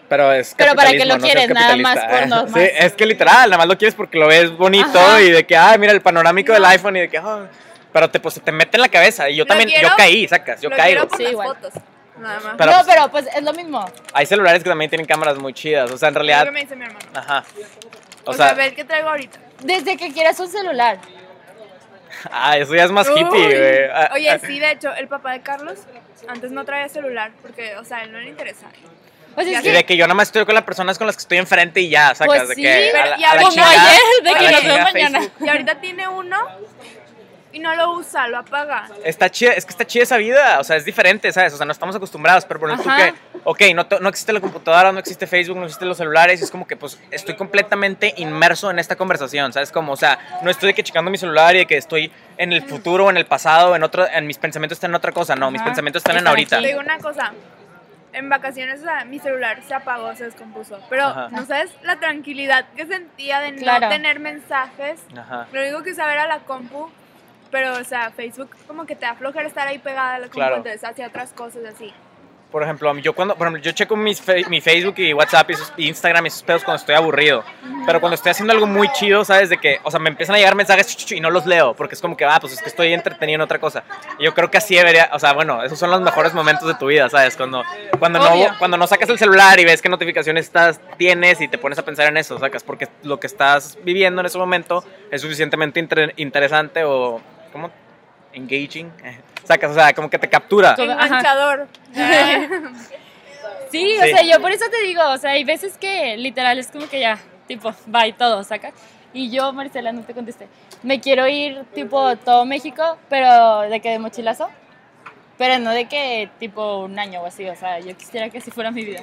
pero es Pero para que lo no quieres, nada más por no Sí, más. es que literal, nada más lo quieres porque lo ves bonito Ajá. y de que, ay, mira el panorámico del iPhone y de que, ah, pero te, pues, se te mete en la cabeza y yo Lo también, quiero- yo caí, sacas, yo Lo caigo. quiero por Sí, las igual. fotos. Nada más. Pero, no, pues, pero pues es lo mismo. Hay celulares que también tienen cámaras muy chidas, o sea, en lo realidad, que me dice mi hermano. ajá. O, O sea, sea, ve el que traigo ahorita. Desde que quieras un celular. ah, eso ya es más Uy. hippie, güey. Ah, Oye, ah, sí, de hecho, el papá de Carlos antes no traía celular porque, o sea, a él no le interesaba. Pues es que de que yo nada más estoy con las personas con las que estoy enfrente y ya, sacas, Pues de sí, que pero a la, y a la como chingada- ayer, de a que nos vemos mañana. Facebook. Y ahorita tiene uno y no lo usa, lo apaga. Está chida, es que está chida esa vida, o sea, es diferente, ¿sabes? O sea, no estamos acostumbrados, pero por tú Ajá. que, ok, no, no existe la computadora, no existe Facebook, no existen los celulares, y es como que, pues, estoy completamente inmerso en esta conversación, ¿sabes? Como, o sea, no estoy de que checando mi celular y de que estoy en el futuro o en el pasado, en otro, en mis pensamientos están en otra cosa, no, mis pensamientos están en Están ahorita. Te digo una cosa. En vacaciones, o sea, mi celular se apagó, se descompuso. Pero Ajá. no sabes la tranquilidad que sentía de Claro. no tener mensajes. Ajá. Lo único que usaba era la compu. Pero, o sea, Facebook como que te da flojera estar ahí pegada a la Claro. entonces hacía otras cosas así. Por ejemplo, yo cuando, por ejemplo, yo checo mis mi Facebook y WhatsApp y, y Instagram y esos pedos cuando estoy aburrido. Pero cuando estoy haciendo algo muy chido, ¿sabes? De que, o sea, me empiezan a llegar mensajes y no los leo, porque es como que, ah, pues es que estoy entretenido en otra cosa. Y yo creo que así debería, o sea, bueno, esos son los mejores momentos de tu vida, ¿sabes? Cuando, cuando, Obvio. no, cuando no sacas el celular y ves qué notificaciones estás, tienes y te pones a pensar en eso, sacas, porque lo que estás viviendo en ese momento es suficientemente inter- interesante o, ¿cómo? Engaging. Sacas, o sea, como que te captura. Enganchador. Sí, o Sí. sea, yo por eso te digo, o sea, hay veces que literal es como que ya, tipo, bye todo, ¿sacas? Y yo, Marcela, no te contesté. Me quiero ir, tipo, todo México, pero de que de mochilazo. Pero no de que, tipo, un año o así, o sea, yo quisiera que así fuera mi vida.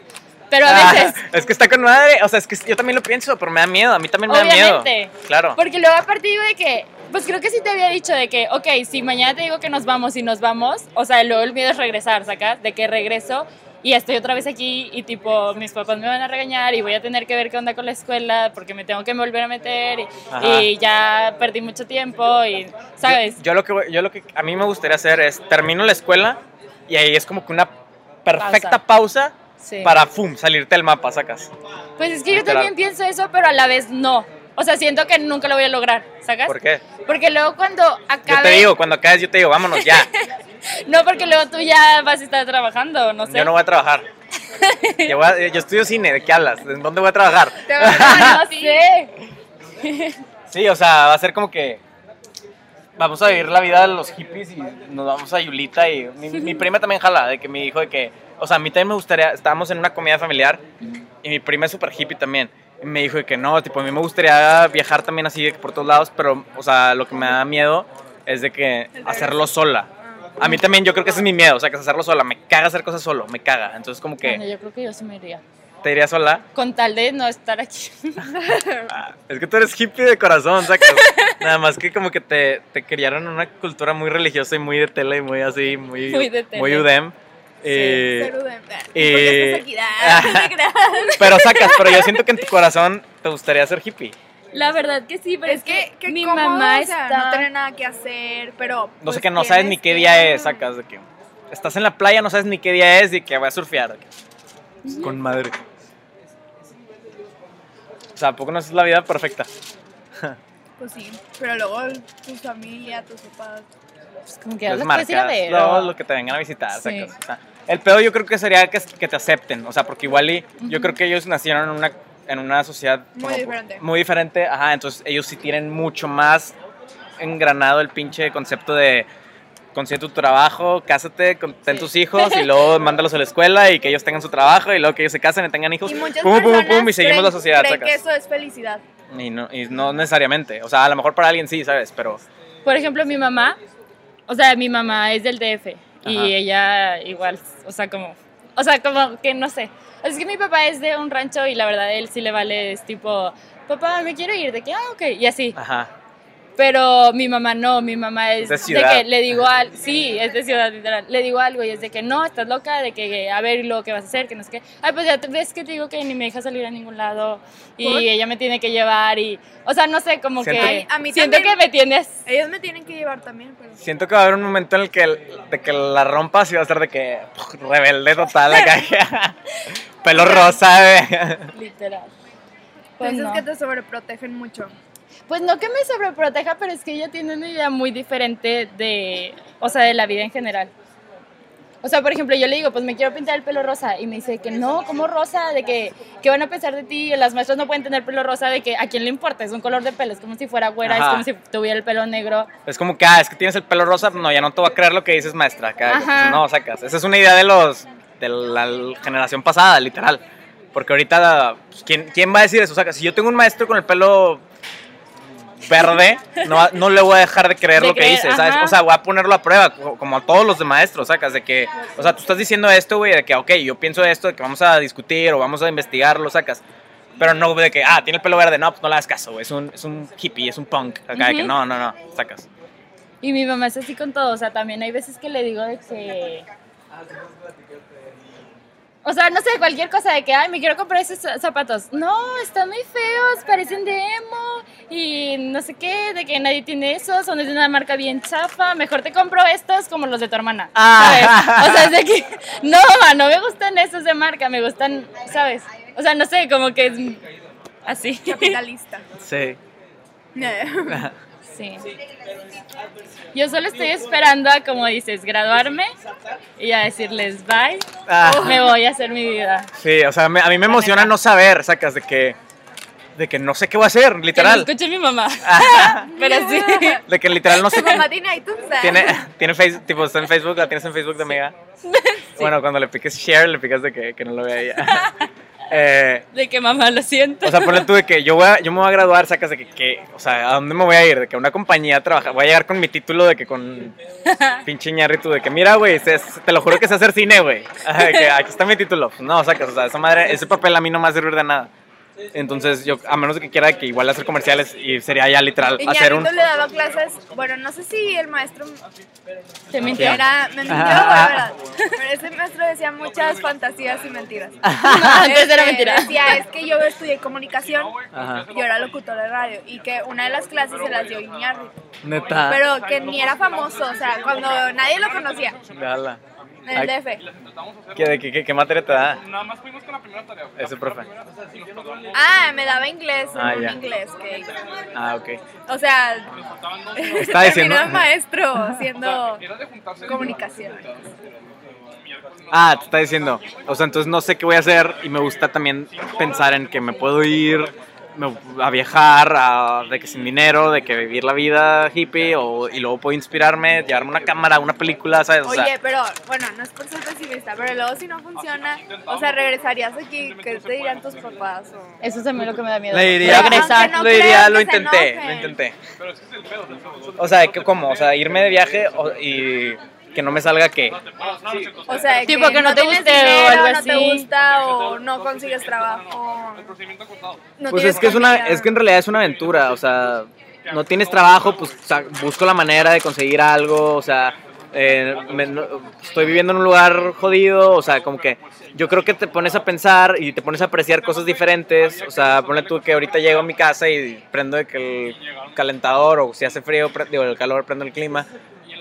Pero a Ah, veces, es que está con madre. O sea, es que yo también lo pienso, pero me da miedo. A mí también me da Obviamente. miedo. Claro. porque luego aparte digo de que, pues creo que sí te había dicho de que, ok, si mañana te digo que nos vamos y nos vamos, o sea, luego el miedo es regresar, ¿sacas? De que regreso y estoy otra vez aquí y tipo, mis papás me van a regañar y voy a tener que ver qué onda con la escuela porque me tengo que volver a meter y, y ya perdí mucho tiempo y, ¿sabes? Yo lo que yo lo que a mí me gustaría hacer es termino la escuela y ahí es como que una perfecta pausa, Sí. para fum, salirte del mapa, sacas. Pues es que yo Literal. también pienso eso, pero a la vez no. O sea, siento que nunca lo voy a lograr, ¿sacas? ¿Por qué? Porque luego cuando acabe... Yo te digo, cuando acabes yo te digo, vámonos ya. No, porque luego tú ya vas a estar trabajando, no sé. Yo no voy a trabajar. Yo, voy a- yo estudio cine, ¿de qué hablas? ¿En dónde voy a trabajar? Te vas a no sé. Sí, o sea, va a ser como que vamos a vivir la vida de los hippies y nos vamos a Yulita y mi, mi prima también jala, de que me dijo de que, o sea, a mí también me gustaría, estábamos en una comida familiar y mi prima es súper hippie también. Me dijo que no, tipo, a mí me gustaría viajar también así por todos lados, pero, o sea, lo que me da miedo es de que hacerlo sola. A mí también yo creo que ese es mi miedo, o sea, que es hacerlo sola. Me caga hacer cosas solo, me caga. Entonces como Bueno, que yo creo que yo sí me iría. te iría sola. Con tal de no estar aquí. Ah, Es que tú eres hippie de corazón, sacas. Nada más que como que te, te criaron en una cultura muy religiosa y muy de tele y muy así, muy, Muy de tele. muy UDEM. Eh, eh. Ah, creas. pero sacas, pero yo siento que en tu corazón te gustaría ser hippie. La verdad que sí, pero Es que, que mi cómodo, mamá o sea, está... no tener nada que hacer, pero... No sé pues, que no sabes ni qué que- día es, sacas de que estás en la playa, no sabes ni qué día es y que voy a surfear. Con madre. O sea, ¿a poco no es la vida perfecta? Pues sí, pero luego tu familia, tus papás... pues, como que puedes ir a marcas, ver. lo que te vengan a visitar, Sí. sacas. O sea, el pedo yo creo que sería que, que te acepten, o sea, porque igual y, yo creo que ellos nacieron en una, en una sociedad Muy diferente. muy diferente, ajá, entonces ellos sí tienen mucho más engranado el pinche concepto de consigue tu trabajo, cásate, con- ten Sí. tus hijos y luego mándalos a la escuela y que ellos tengan su trabajo y luego que ellos se casen y tengan hijos. Y muchas pum, pum, personas pum, y seguimos creen, la sociedad, creen que eso es felicidad. Y no, y no necesariamente, o sea, a lo mejor para alguien sí, ¿sabes? Pero Por ejemplo, mi mamá, o sea, mi mamá es del DF y Ajá. ella igual, o sea, como, o sea, como que no sé. Es que mi papá es de un rancho y la verdad él sí le vale, es tipo, papá, me quiero ir, de que, ah, ok, y así. ajá. Pero mi mamá no, mi mamá es De ciudad. que le digo al, sí, es de ciudad literal, le digo algo y es de que no, estás loca, de que a ver lo que vas a hacer, que no sé qué. Ay, pues ya te- ves que te digo que ni me deja salir a ningún lado y ¿Por? ella me tiene que llevar y, o sea, no sé, como Siento- que a mí siento también. que me tienes Ellos me tienen que llevar también, pero... Siento que va a haber un momento en el que, de que la rompas y va a ser de que rebelde total acá. Pelo rosa, eh. literal. Pues Pues no. es que te sobreprotegen mucho. Pues no que me sobreproteja, pero es que ella tiene una idea muy diferente de, o sea, de la vida en general. O sea, por ejemplo, yo le digo, pues me quiero pintar el pelo rosa y me dice que no, ¿cómo rosa? De que, ¿qué van a pensar de ti? Las maestras no pueden tener pelo rosa, de que a quién le importa, es un color de pelo, es como si fuera güera, Ajá. es como si tuviera el pelo negro. Es como que, ah, es que tienes el pelo rosa, no, ya no te voy a creer lo que dices, maestra. Acá, pues, no, sacas. Esa es una idea de los de la generación pasada, literal. Porque ahorita, pues, ¿quién, ¿quién va a decir eso? Saca, si yo tengo un maestro con el pelo verde, no, no le voy a dejar de creer De lo que creer, dice, ¿sabes? O sea, voy a ponerlo a prueba, co- como a todos los de maestros, sacas, de que, o sea, tú estás diciendo esto, güey, de que, ok, yo pienso esto, de que vamos a discutir o vamos a investigarlo, sacas. Pero no de que, ah, tiene el pelo verde, no, pues no le hagas caso, güey, es un, es un hippie, es un punk, acá, de que no, no, no, sacas. Y mi mamá es así con todo, o sea, también hay veces que le digo de que... O sea, no sé, cualquier cosa de que, ay, me quiero comprar esos zapatos. No, están muy feos, parecen de emo y no sé qué, de que nadie tiene esos, son de una marca bien chafa. Mejor te compro estos como los de tu hermana. Ah. ¿Sabes? O sea, es de que, no, no me gustan esos de marca, me gustan, ¿sabes? O sea, no sé, como que es así. Capitalista. Sí. Sí. Yo solo estoy esperando a, como dices, graduarme y a decirles bye. Ah. Me voy a hacer mi vida. Sí, o sea, me- a mí me emociona no saber, sacas, de que, de que no sé qué voy a hacer, Que literal. escuche mi mamá. Pero sí. De que literal no sé Tu qué. mamá tiene iTunes. ¿eh? Tiene, tiene Facebook, tipo, está en Facebook, la tienes en Facebook de amiga. Bueno, cuando le piques share, le picas de que, que no lo vea ella. Eh, De que mamá, lo siento. o sea, ponle tú de que yo, voy a- yo me voy a graduar, sacas de que, que, o sea, ¿a dónde me voy a ir? De que a una compañía a trabajar. Voy a llegar con mi título de que con pinche ñarrito, de que mira, güey, te lo juro que sé hacer cine, güey. Aquí está mi título. Pues no, sacas, o sea, esa madre, ese papel a mí no me va a servir de nada. Entonces, yo, a menos de que quiera que igual hacer comerciales y sería ya literal Y hacer un. Le daba clases, bueno, no sé si el maestro ¿Te mintió? era, me mintió. ¿verdad? Pero ese maestro decía muchas fantasías y mentiras. Antes era Este, mentira. Decía, es que yo estudié comunicación, Ajá. yo era locutor de radio, y que una de las clases se las dio Iñárritu. Neta. Pero que ni era famoso, o sea, cuando nadie lo conocía, Déjala. En el DF. ¿Qué, de qué, qué, qué materia te da? Ese profe. Ah, me daba inglés, Ah, un ya. inglés que Ah, ok. O sea, Está diciendo- maestro haciendo comunicación. Ah, te está diciendo. O sea, entonces no sé qué voy a hacer y me gusta también pensar en que me puedo ir a viajar, a, de que sin dinero, de que vivir la vida hippie, o, y luego puedo inspirarme, llevarme una cámara, una película, ¿sabes? O sea, Oye, pero bueno, no es por ser pesimista, pero luego si no funciona, o sea, regresarías aquí, ¿qué te dirían tus papás? O... Eso es también lo que me da miedo. Le diría, Regresar. No le diría, lo intenté, lo intenté. O sea, ¿cómo? O sea, irme de viaje o- y que no me salga que... O sea, Tipo que no te tienes guste o dinero, algo no te así. gusta o no consigues trabajo. no Pues tienes es que es una, es que en realidad es una aventura, o sea, no tienes trabajo, pues o sea, busco la manera de conseguir algo, o sea, eh, me- no- estoy viviendo en un lugar jodido, o sea, como que yo creo que te pones a pensar y te pones a apreciar cosas diferentes, o sea, ponle tú que ahorita llego a mi casa y prendo el calentador o si hace frío, digo, el calor prendo el clima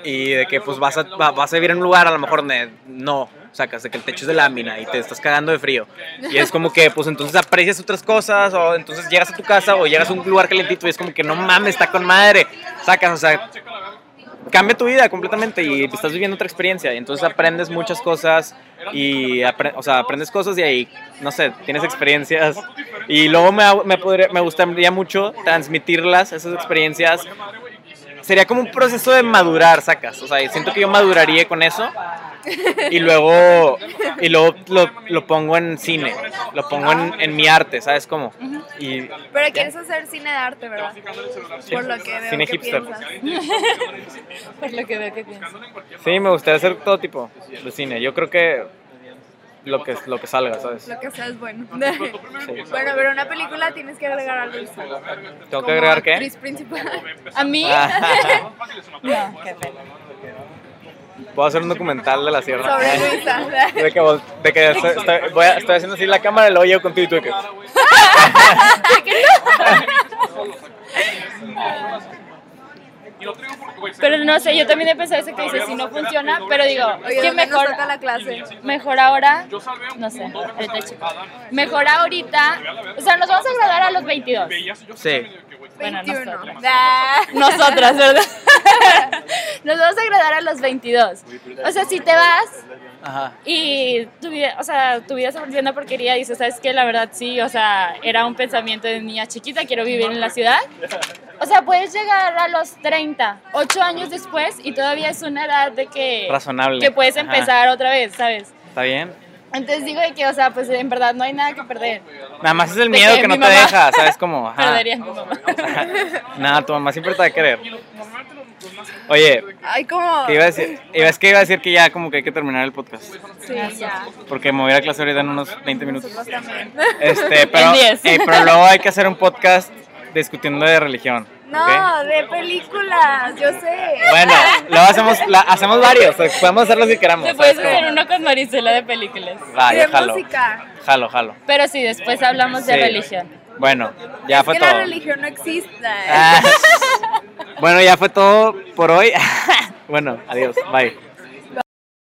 y de que pues vas a, va- vas a vivir en un lugar a lo mejor donde no sacas de que el techo es de lámina y te estás cagando de frío. Y es como que pues entonces aprecias otras cosas o entonces llegas a tu casa o llegas a un lugar calentito y es como que no mames está con madre sacas o sea cambia tu vida completamente y estás viviendo otra experiencia. Y entonces aprendes muchas cosas y apre- o sea, aprendes cosas y ahí no sé tienes experiencias. Y luego me, me, podría- me gustaría mucho transmitirlas esas experiencias sería como un proceso de madurar, sacas. O sea, siento que yo maduraría con eso. Y luego, y luego lo, lo pongo en cine, lo pongo en, en mi arte, ¿sabes cómo? Y Pero quieres hacer cine de arte, ¿verdad? Por lo que veo Cine que hipster. piensas. Por lo que veo que piensas. sí, me gustaría hacer todo tipo de cine. Yo creo que lo que, lo que salga, ¿sabes? Lo que sea es bueno. Bueno, pero una película tienes que agregar a Luisa. ¿Tengo que agregar qué? Actriz principal. A mí, Ah, no, qué pena. Puedo hacer un documental de la sierra. Sobre Luisa. De que, vol- de que estoy, estoy- voy a- estoy haciendo así la cámara y luego llego contigo y tú de que... Pero no sé, yo también he pensado eso que dices, si no funciona, pero digo, que ¿dónde nos mejor, la clase? mejor ahora, no sé, ahorita checo. Mejor ahorita, o sea, nos vamos a graduar a los 22. Sí. Bueno, 21. nosotras. Nosotras, ¿verdad? Nos vamos a graduar a los 22. O sea, si te vas Ajá. y tu vida, o sea, tu vida se volvió una porquería, dices, ¿sabes qué? La verdad sí, o sea, era un pensamiento de niña chiquita, quiero vivir en la ciudad. O sea, puedes llegar a los 30, 8 años después y todavía es una edad de que... Razonable. Que puedes Ajá. empezar otra vez, ¿sabes? ¿Está bien? Entonces digo de que, o sea, pues en verdad no hay nada que perder. Nada más es el De miedo que que no mi te deja, ¿sabes cómo? Ajá. Perdería a mi mamá. Nada, tu mamá siempre te va a querer. Oye, Ay, como. ¿qué iba a decir? Iba, es que iba a decir que ya como que hay que terminar el podcast. Sí, ya. Porque me voy a clase ahorita en unos 20 minutos. Este, pero, En 10. eh, pero luego hay que hacer un podcast discutiendo de religión. No, de películas, yo sé. Bueno, luego hacemos, la- hacemos varios. podemos hacerlo si queramos. Te puedes ¿sabes cómo? hacer uno con Marisela de películas. Va, Y ya de jalo. música. Jalo, jalo. Pero sí, después hablamos de Sí. religión. Bueno, ya Es fue que todo. la religión no existe. Ah. Bueno, ya fue todo por hoy. Bueno, adiós. Bye.